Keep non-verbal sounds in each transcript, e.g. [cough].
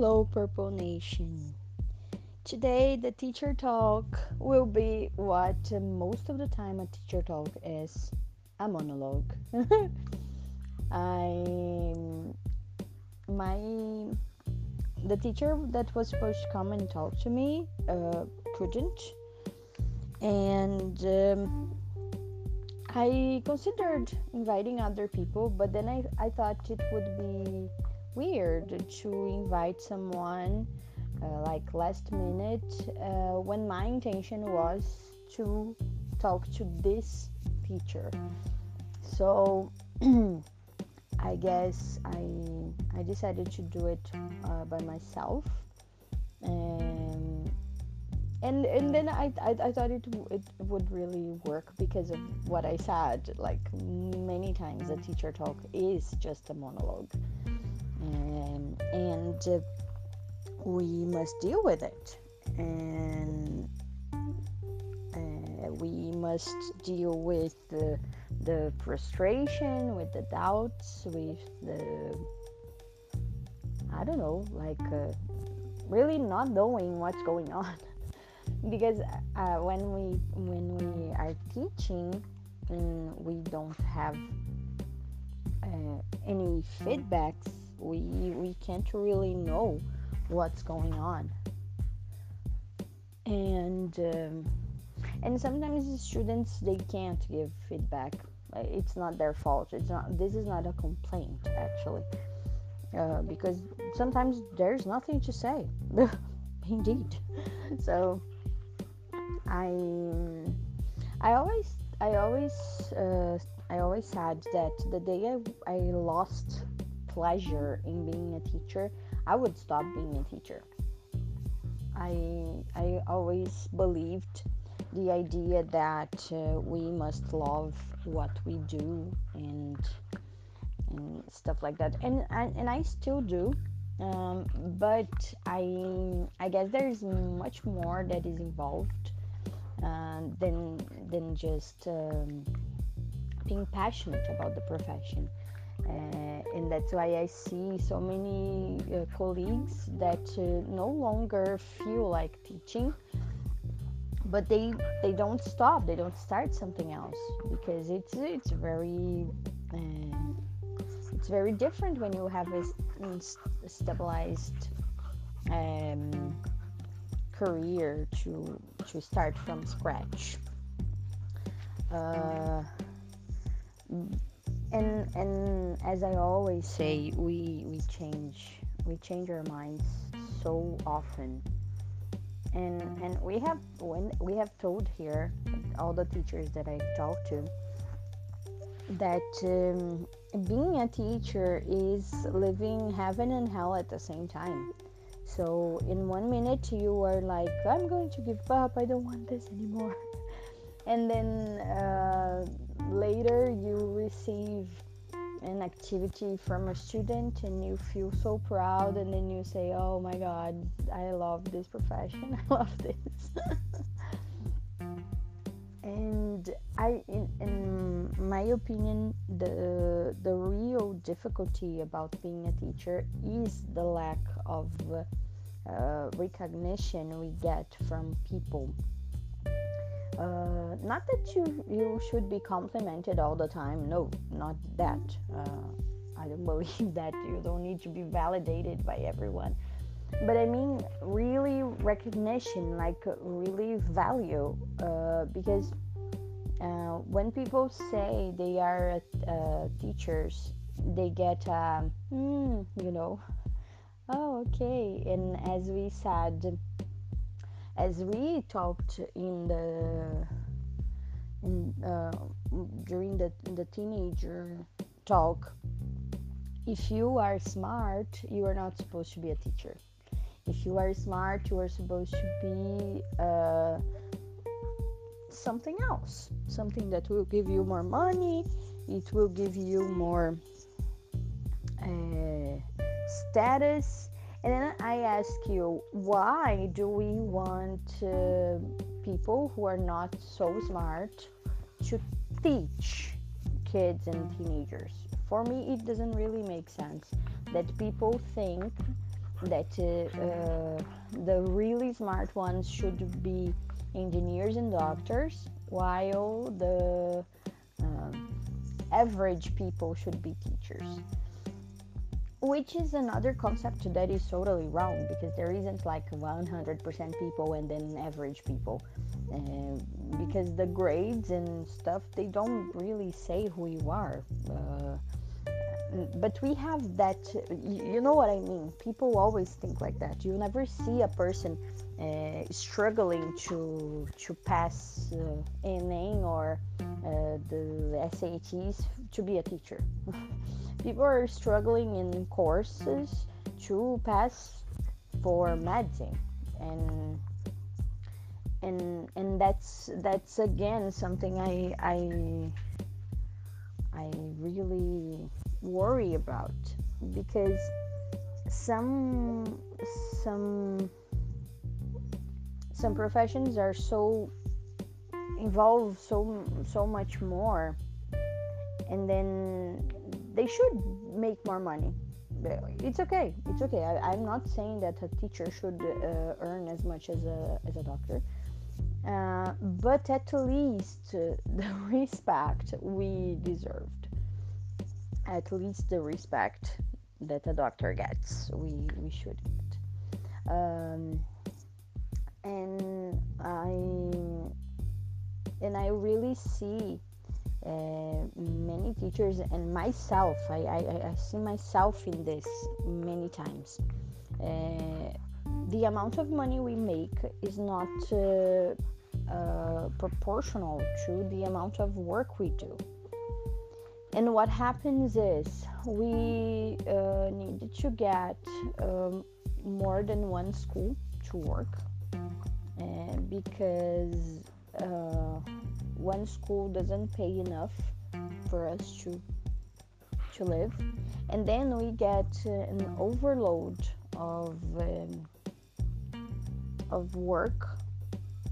Hello, Purple Nation. Today, the teacher talk will be what most of the time a teacher talk is a monologue. [laughs] I my the teacher that was supposed to come and talk to me uh, couldn't, and um, I considered inviting other people, but then I I thought it would be weird to invite someone uh, like last minute uh, when my intention was to talk to this teacher so [clears throat] i guess i i decided to do it uh, by myself and and and then I, I, I thought it it would really work because of what I said. Like many times, a teacher talk is just a monologue, um, and uh, we must deal with it. And uh, we must deal with the, the frustration with the doubts with the i don't know like uh, really not knowing what's going on. [laughs] Because uh, when we when we are teaching and we don't have uh, any feedbacks we we can't really know what's going on. And um, and sometimes the students they can't give feedback. It's not their fault. It's not this is not a complaint actually. Uh, because sometimes there's nothing to say. [laughs] Indeed. So i i always i always uh, i always said that the day I, I lost pleasure in being a teacher, I would stop being a teacher. I I always believed the idea that uh, we must love what we do and and stuff like that, and and, and I still do. Um, but I I guess there is much more that is involved uh, than than just um, being passionate about the profession. Uh, and that's why I see so many uh, colleagues that uh, no longer feel like teaching, but they they don't stop. They don't start something else because it's it's very uh, it's very different when you have a, a stabilized um, career to to start from scratch. And and as I always say, we we change we change our minds so often, and and we have when we have told here all the teachers that I've talked to that um, being a teacher is living heaven and hell at the same time. So in one minute you are like, I'm going to give up. I don't want this anymore, [laughs] and then. Uh, later you receive an activity from a student and you feel so proud and then you say oh my god i love this profession [laughs] i love this [laughs] and i in, in, my opinion the the real difficulty about being a teacher is the lack of uh, recognition we get from people uh, not that you you should be complimented all the time. No not that. Uh, i don't [laughs] believe that. You don't need to be validated by everyone. But i mean really recognition like really value uh, because uh, when people say they are uh, teachers they get um, mm, you know [laughs] oh okay. And as we said as we talked in the in, uh, during the, the teenager talk if you are smart you are not supposed to be a teacher. If you are smart you are supposed to be uh, something else something that will give you more money it will give you more uh, status and then I ask you, why do we want uh, people who are not so smart to teach kids and teenagers? For me, it doesn't really make sense that people think that uh, uh, the really smart ones should be engineers and doctors, while the um, average people should be teachers. Which is another concept that is totally wrong because there isn't like 100% people and then average people. Uh, because the grades and stuff, they don't really say who you are. Uh, but we have that you know what i mean people always think like that you never see a person uh, struggling to to pass uh, NA or uh, the SATs to be a teacher. [laughs] People are struggling in courses to pass for medicine, and and and that's that's again something I I I really worry about. Because some some some professions are so involve so so much more. And then they should make more money. It's okay. It's okay. I, am not saying that a teacher should uh, earn as much as a, as a doctor. Uh, but at least uh, [laughs] the respect we deserved. At least the respect that a doctor gets we we should get. Um, and I and I really see uh, many teachers and myself. I, I, I see myself in this many times. Uh, the amount of money we make is not uh, uh proportional to the amount of work we do. And what happens is we uh, need to get um, more than one school to work because one school doesn't pay enough for us to to live, and then we get uh, an overload of um, of work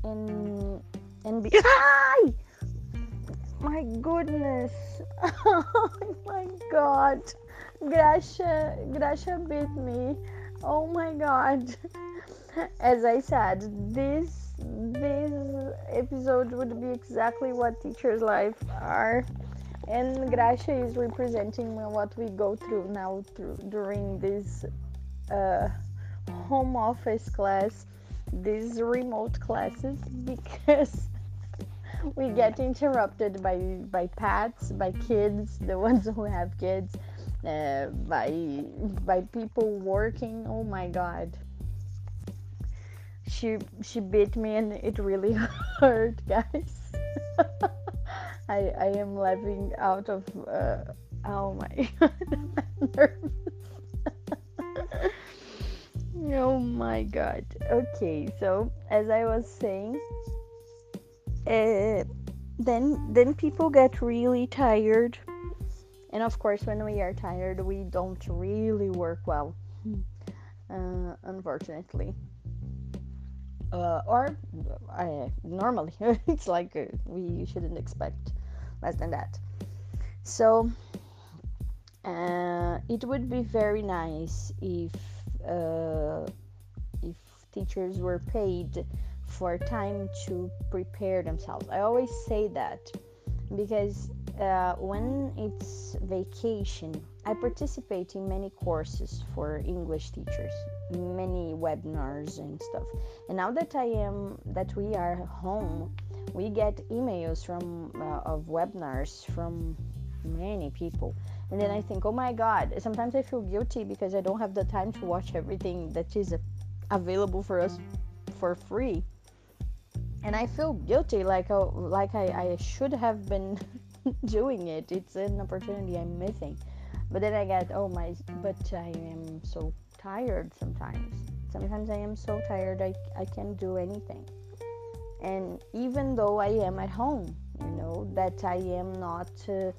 and and be- [laughs] my goodness. Oh [laughs] my god. Gracia Gracia bit me. Oh my god. [laughs] As I said, this this episode would be exactly what teachers' life are, and Gracia is representing what we go through now through during this uh, home office class, these remote classes, [laughs] because we get interrupted by by pets, by kids, the ones who have kids, uh, by by people working. Oh my God she she bit me and it really [laughs] hurt guys. [laughs] I I am laughing out of uh, oh my [laughs] god oh my god. Okay so as I was saying uh, then then people get really tired. And of course when we are tired we don't really work well. Uh, unfortunately uh, or uh, normally [laughs] it's like uh, we shouldn't expect less than that. So uh, it would be very nice if uh, if teachers were paid for time to prepare themselves. I always say that because uh, when it's vacation I participate in many courses for English teachers, many webinars and stuff. And now that I am that we are home, we get emails from uh, of webinars from many people. And then I think, "Oh my god, sometimes I feel guilty because I don't have the time to watch everything that is available for us for free." And I feel guilty like oh, like I, I should have been [laughs] doing it. It's an opportunity I'm missing. But then I get, oh my, but I am so tired sometimes. Sometimes I am so tired I, I can't do anything. And even though I am at home, you know, that I am not uh,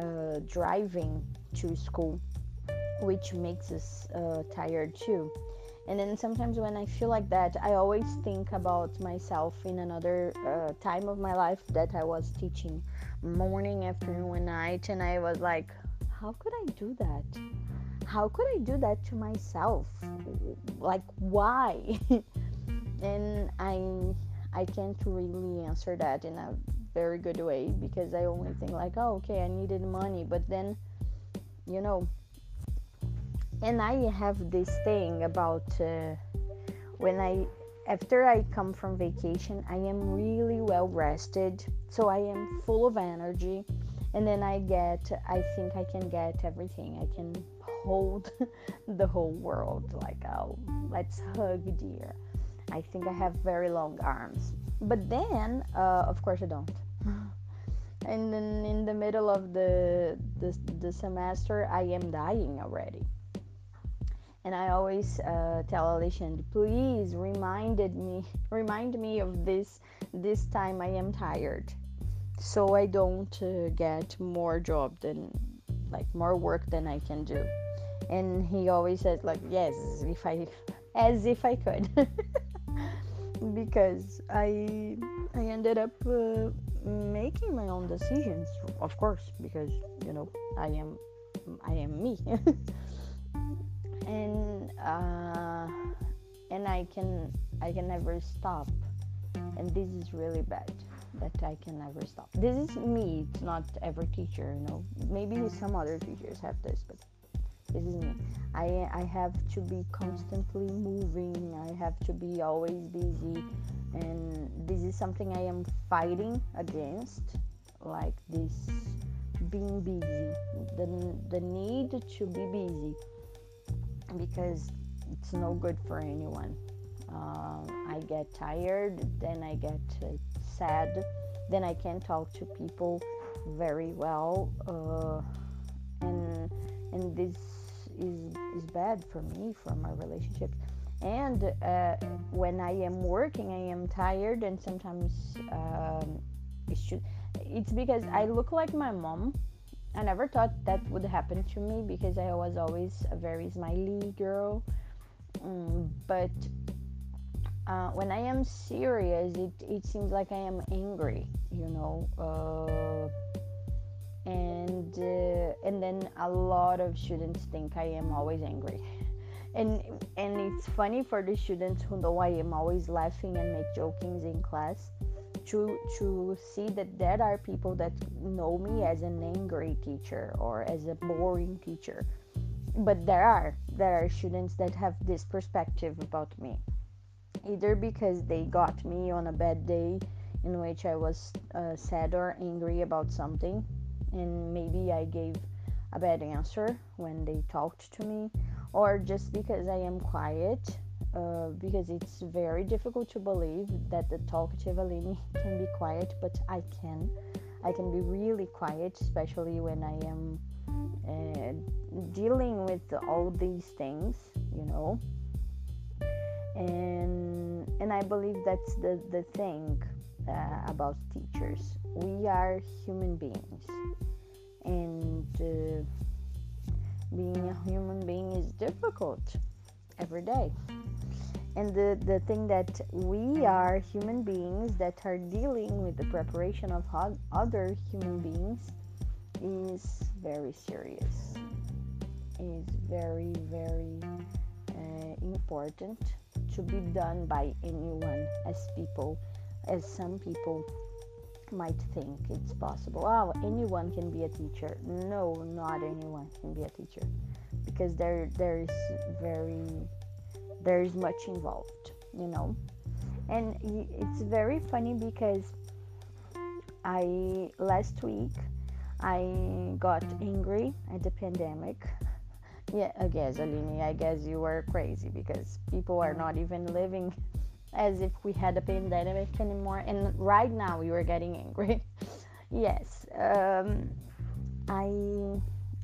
uh, driving to school, which makes us uh, tired too. And then sometimes when I feel like that, I always think about myself in another uh, time of my life that I was teaching morning, afternoon, and night, and I was like, how could I do that? how could I do that to myself? Like, why? [laughs] and I I can't really answer that in a very good way because I only think like, oh, okay, I needed money, but then, you know, and I have this thing about uh, when I after I come from vacation, I am really well rested, so I am full of energy, and then I get, I think I can get everything. I can hold [laughs] the whole world like, oh, let's hug, dear. I think I have very long arms, but then, uh, of course, I don't. [gasps] and then in the middle of the, the the semester, I am dying already and I always uh, tell Alexandre, please reminded me, [laughs] remind me of this this time I am tired, so I don't uh, get more job than like more work than I can do. And he always says like yes, if I as if I could, [laughs] because I I ended up uh, making my own decisions, of course, because you know I am I am me. [laughs] and uh, and I can I can never stop, and this is really bad that I can never stop. This is me. It's not every teacher, you know. Maybe mm. some other teachers have this, but this is me. I I have to be constantly moving. I have to be always busy, and this is something I am fighting against, like this being busy, the the need to be busy because it's no good for anyone. Um, I get tired, then I get uh, sad, then I can't talk to people very well, uh, and and this is is bad for me for my relationships. And uh, when I am working, I am tired, and sometimes um, it should. It's because I look like my mom I never thought that would happen to me because I was always a very smiley girl. Mm, but uh, when I am serious, it, it seems like I am angry, you know. Uh, and uh, and then a lot of students think I am always angry. And and it's funny for the students who know I am always laughing and make jokings in class to to see that there are people that know me as an angry teacher or as a boring teacher but there are there are students that have this perspective about me either because they got me on a bad day in which i was uh, sad or angry about something and maybe i gave a bad answer when they talked to me or just because i am quiet uh, because it's very difficult to believe that the talkative Aline [laughs] can be quiet, but I can. I can be really quiet, especially when I am uh, dealing with all these things, you know. And and I believe that's the the thing uh, about teachers. We are human beings, and uh, being a human being is difficult every day. And the, the thing that we are human beings that are dealing with the preparation of other human beings is very serious. Is very very uh, important to be done by anyone as people as some people might think it's possible oh anyone can be a teacher no not anyone can be a teacher because there there is very there's much involved, you know. And it's very funny because I last week I got angry at the pandemic. Yeah, I guess I guess you were crazy because people are not even living as if we had a pandemic anymore. And right now you are getting angry. [laughs] yes, um, I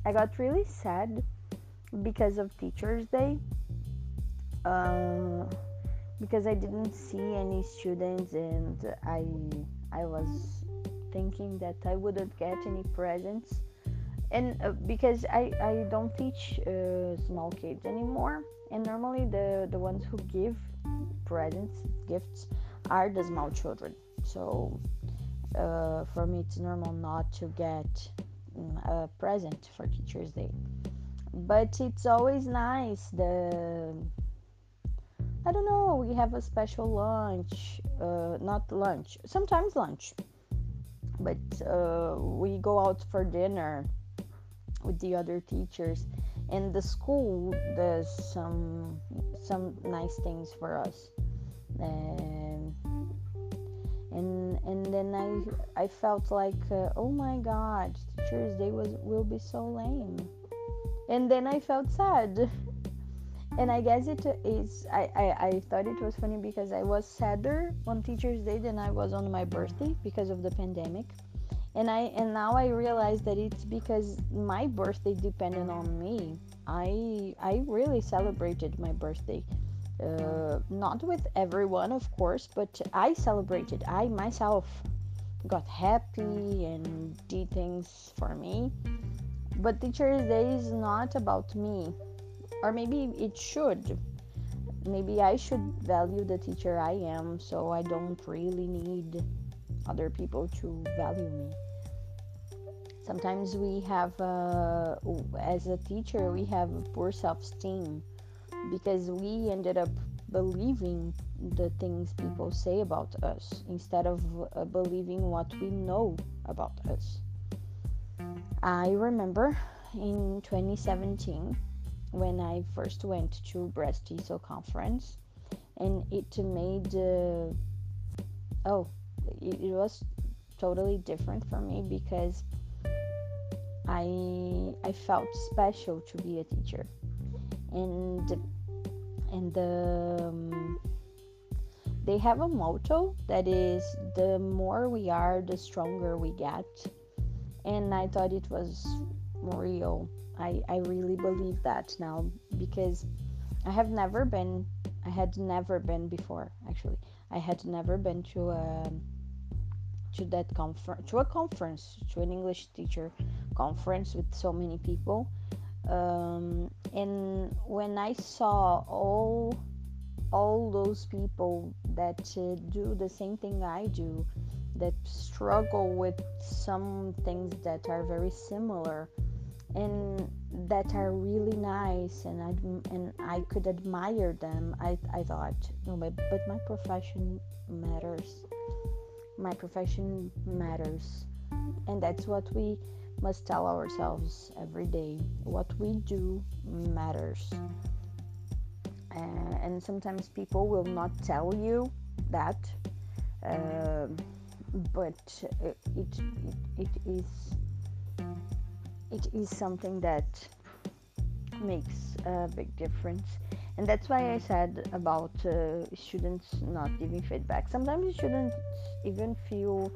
I got really sad because of Teachers Day uh, because I didn't see any students and I I was thinking that I wouldn't get any presents and uh, because I, I don't teach uh, small kids anymore. And normally the the ones who give presents gifts are the small children. So uh, for me it's normal not to get mm, a present for teachers day. But it's always nice the i don't know we have a special lunch uh, not lunch sometimes lunch. But uh, we go out for dinner with the other teachers. And the school does some some nice things for us. And and and then I I felt like uh, oh my god teachers day was will be so lame. And then I felt sad. And I guess it is I, I, I thought it was funny because I was sadder on teachers day than I was on my birthday because of the pandemic and I and now I realize that it's because my birthday depended on me. I I really celebrated my birthday. Uh, not with everyone, of course, but I celebrated. I myself got happy and did things for me. But Teacher's Day is not about me, or maybe it should. Maybe I should value the teacher I am, so I don't really need other people to value me. Sometimes we have uh, as a teacher we have poor self-esteem because we ended up believing the things people say about us instead of uh, believing what we know about us. I remember in 2017 when i first went to BRAZ-TESOL conference and it made uh, oh it, was totally different for me because I I felt special to be a teacher, and and the, um, they have a motto that is the more we are, the stronger we get, and I thought it was real. I I really believe that now because I have never been I had never been before actually. I had never been to a to that conference to a conference to an English teacher conference with so many people um, and when i saw all all those people that uh, do the same thing i do that struggle with some things that are very similar and that are really nice and I and I could admire them. I, I thought, no, but, but my profession matters. My profession matters, and that's what we must tell ourselves every day. What we do matters. Uh, and sometimes people will not tell you that, uh, but it, it, it is it is something that makes a big difference and that's why i said about uh, students not giving feedback sometimes students even feel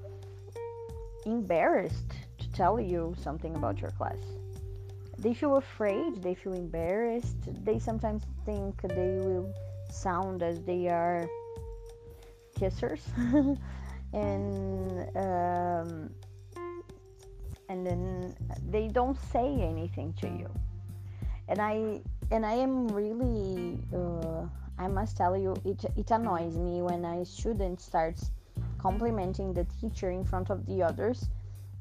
embarrassed to tell you something about your class. They feel afraid, they feel embarrassed, they sometimes think they will sound as they are kissers. [laughs] and um, and then they don't say anything to you. And I and I am really uh, I must tell you it it annoys me when a student starts complimenting the teacher in front of the others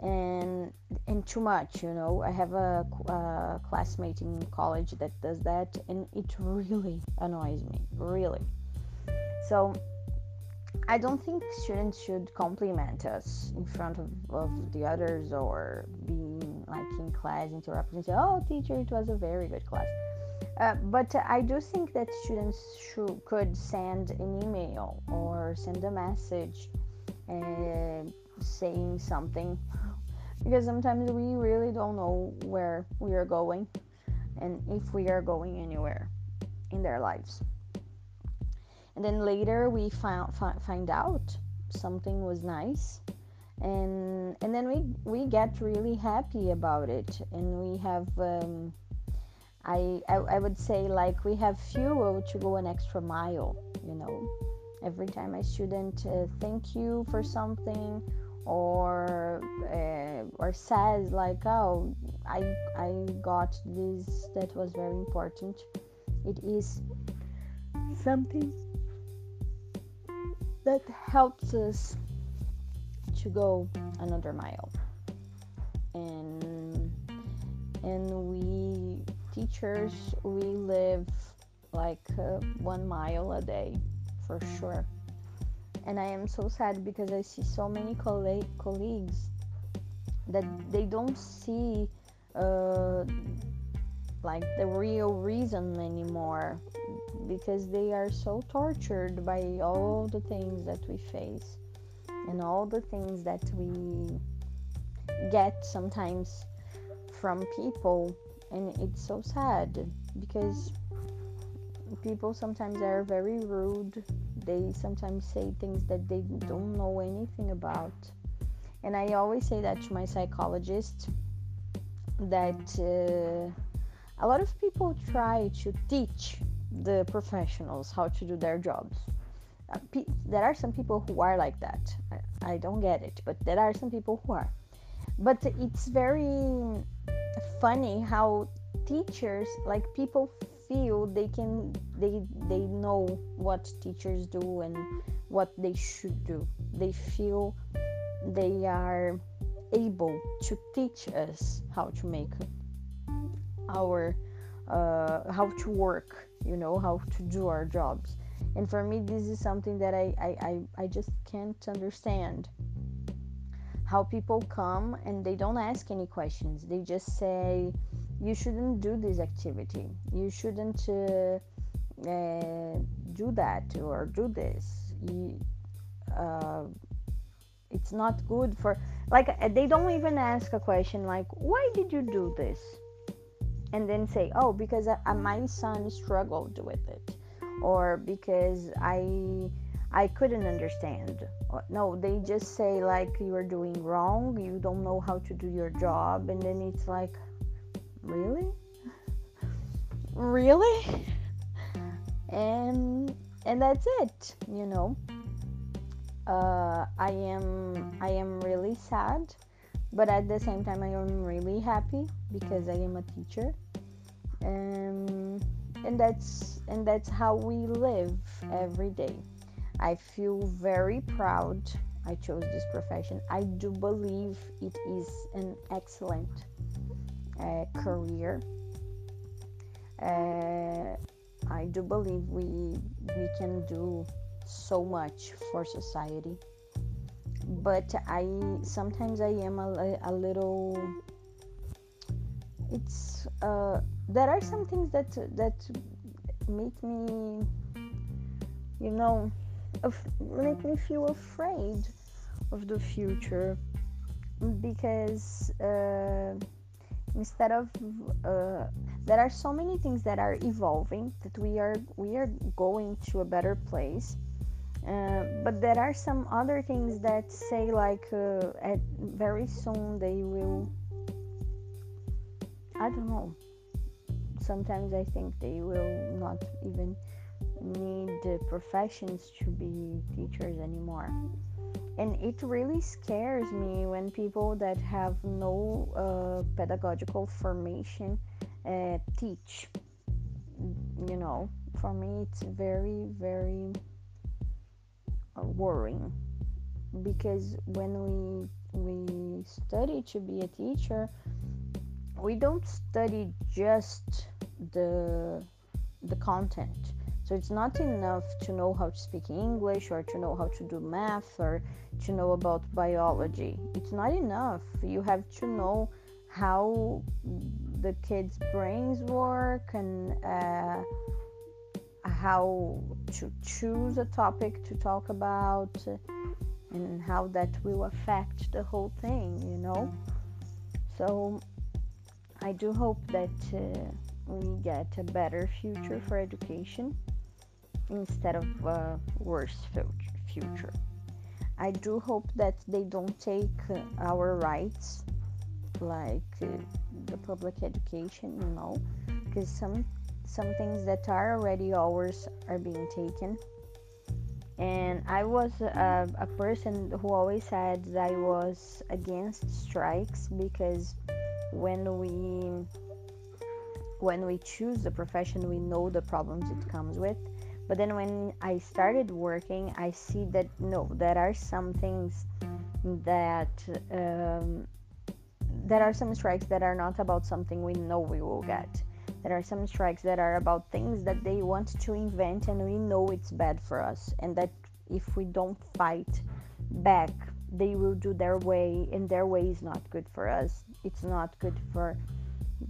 and and too much you know? I have a, a, classmate in college that does that and it really annoys me really. So i don't think students should compliment us in front of, of the others or being like in class interrupting and say oh teacher it was a very good class. Uh, but I do think that students could send an email or send a message uh, saying something. Because sometimes we really don't know where we are going and if we are going anywhere in their lives. And then later we found, find out something was nice and and then we we get really happy about it. And we have um, I, I I would say like we have fuel to go an extra mile you know. Every time a student uh, thank you for something or uh, or says like oh i i got this that was very important. It is something that helps us to go another mile. And and we teachers we live like uh, one mile a day for sure. And i am so sad because i see so many coll- colleagues that they don't see uh, like the real reason anymore because they are so tortured by all the things that we face and all the things that we get sometimes from people. And it's so sad because people sometimes are very rude. They sometimes say things that they don't know anything about. And i always say that to my psychologist that uh, a lot of people try to teach the professionals how to do their jobs pe- there are some people who are like that. I, I don't get it but there are some people who are. But it's very funny how teachers like people feel they can they they know what teachers do and what they should do. They feel they are able to teach us how to make our uh, how to work you know how to do our jobs and for me this is something that I, I, I, I just can't understand. How people come and they don't ask any questions. They just say you shouldn't do this activity. You shouldn't uh, uh, do that or do this. You, uh, it's not good for like uh, they don't even ask a question like why did you do this? And then say oh because uh, my son struggled with it or because i i couldn't understand. No they just say like you are doing wrong you don't know how to do your job and then it's like really? [laughs] Really? And and that's it you know? Uh, I am I am really sad, but at the same time I am really happy because I am a teacher, um, and that's and that's how we live every day. I feel very proud I chose this profession. I do believe it is an excellent uh, career. Uh, I do believe we we can do so much for society but i sometimes i am a, a little it's uh, there are some things that that make me you know af- make me feel afraid of the future. Because uh, instead of uh, there are so many things that are evolving that we are we are going to a better place. Uh, but there are some other things that say like uh, at very soon they will i don't know. Sometimes i think they will not even need the professions to be teachers anymore. And it really scares me when people that have no uh, pedagogical formation uh, teach. You know for me it's very very worrying. Because when we we study to be a teacher we don't study just the the content. So it's not enough to know how to speak english or to know how to do math or to know about biology. It's not enough. You have to know how the kids brains work and uh, how to choose a topic to talk about and how that will affect the whole thing, you know. So I do hope that uh, we get a better future for education instead of a worse future. I do hope that they don't take uh, our rights, like uh, the public education, you know, because some some things that are already ours are being taken. And I was a, a person who always said that I was against strikes because when we when we choose the profession we know the problems it comes with. But then when i started working i see that no there are some things that um, there are some strikes that are not about something we know we will get. There are some strikes that are about things that they want to invent and we know it's bad for us. And that if we don't fight back they will do their way and their way is not good for us it's not good for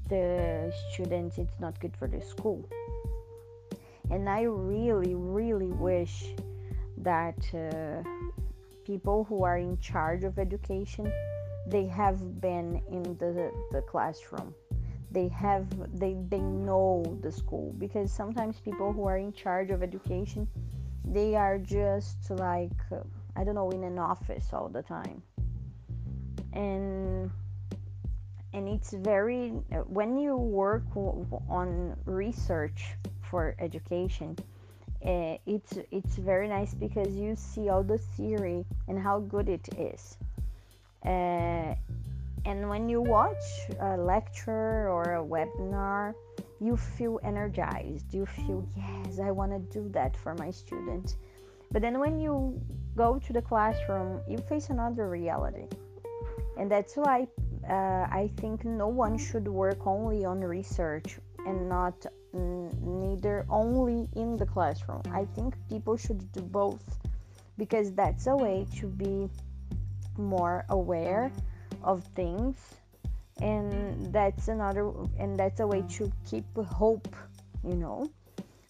the students it's not good for the school. And i really really wish that uh, people who are in charge of education they have been in the, the classroom. They have they they know the school because sometimes people who are in charge of education they are just like uh, i don't know in an office all the time. And and it's very when you work on research for education uh, it's it's very nice because you see all the theory and how good it is. Uh, and when you watch a lecture or a webinar you feel energized. You feel yes i want to do that for my students but then when you go to the classroom you face another reality. And that's why uh, I think no one should work only on research and not n- neither only in the classroom. I think people should do both because that's a way to be more aware of things and that's another and that's a way to keep hope you know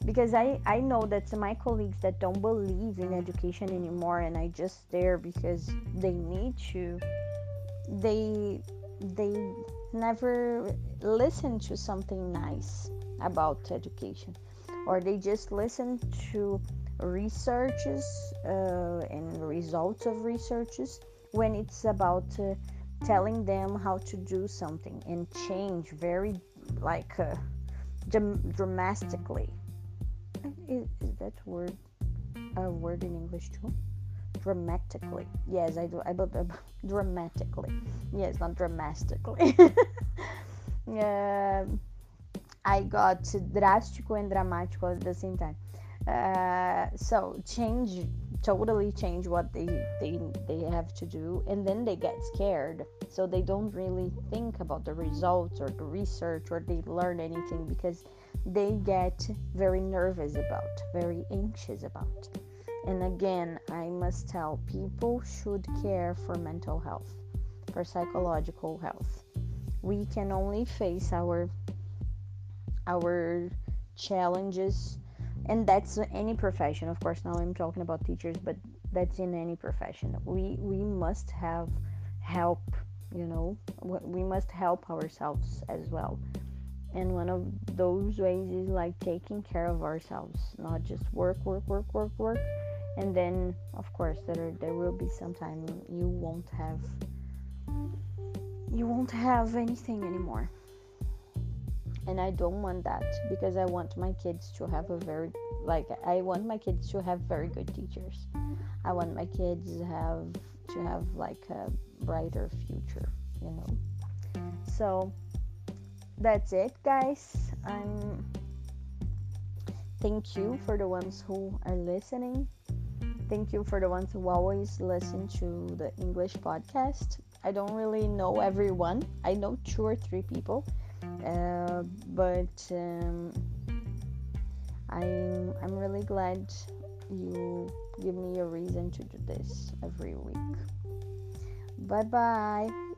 because I, I know that my colleagues that don't believe in education anymore and I just there because they need to they they never listen to something nice about education. Or they just listen to researches uh, and results of researches when it's about uh, telling them how to do something and change very like uh, dramatically. Is, is that word a word in english too dramatically. Yes, I do. I but [laughs] dramatically. Yes, not dramatically. uh, [laughs] I got drástico and dramático at the same time. Uh, so change, totally change what they they they have to do, and then they get scared. So they don't really think about the results or the research or they learn anything because they get very nervous about, very anxious about. And again, I must tell people should care for mental health, for psychological health. We can only face our our challenges and that's any profession. Of course now i'm talking about teachers but that's in any profession. We we must have help you know we must help ourselves as well. And one of those ways is like taking care of ourselves not just work work work work work and then of course there there will be some time you won't have you won't have anything anymore. And i don't want that because i want my kids to have a very like i want my kids to have very good teachers. I want my kids to have to have like a brighter future you know? So that's it guys. I'm thank you for the ones who are listening Thank you for the ones who always listen to the English podcast. I don't really know everyone, I know two or three people, uh, but um, I'm, I'm really glad you give me a reason to do this every week. Bye bye.